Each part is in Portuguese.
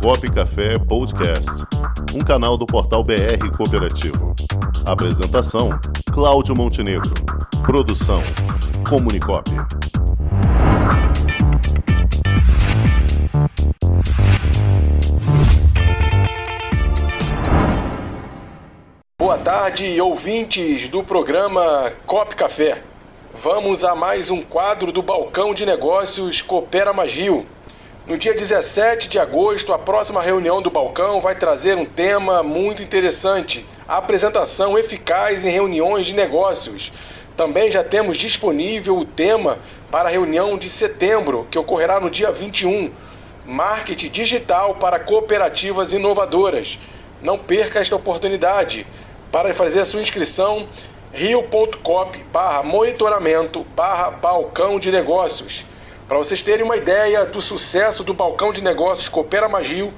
Comunicop Café Podcast, um canal do portal BR Cooperativo. Apresentação: Cláudio Montenegro. Produção: Comunicop. Boa tarde, ouvintes do programa Cop Café. Vamos a mais um quadro do Balcão de Negócios Coopera Mais Rio. No dia 17 de agosto, a próxima reunião do Balcão vai trazer um tema muito interessante: a apresentação eficaz em reuniões de negócios. Também já temos disponível o tema para a reunião de setembro, que ocorrerá no dia 21, Marketing Digital para Cooperativas Inovadoras. Não perca esta oportunidade. Para fazer a sua inscrição, rio.cop barra monitoramento barra balcão de negócios. Para vocês terem uma ideia do sucesso do balcão de negócios Coopera Magil,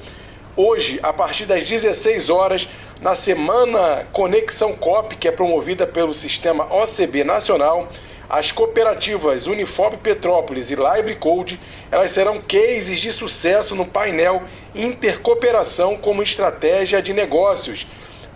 hoje, a partir das 16 horas, na semana Conexão COP, que é promovida pelo sistema OCB Nacional, as cooperativas Unifob Petrópolis e Libre Code, elas serão cases de sucesso no painel Intercooperação como estratégia de negócios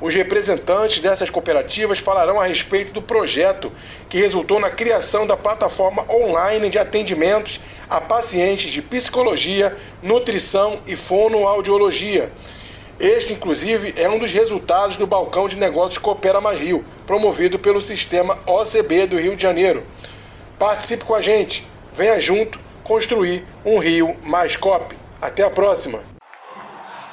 os representantes dessas cooperativas falarão a respeito do projeto que resultou na criação da plataforma online de atendimentos a pacientes de psicologia, nutrição e fonoaudiologia. Este, inclusive, é um dos resultados do balcão de negócios Coopera Mais Rio, promovido pelo sistema OCB do Rio de Janeiro. Participe com a gente, venha junto construir um Rio mais COP. Até a próxima!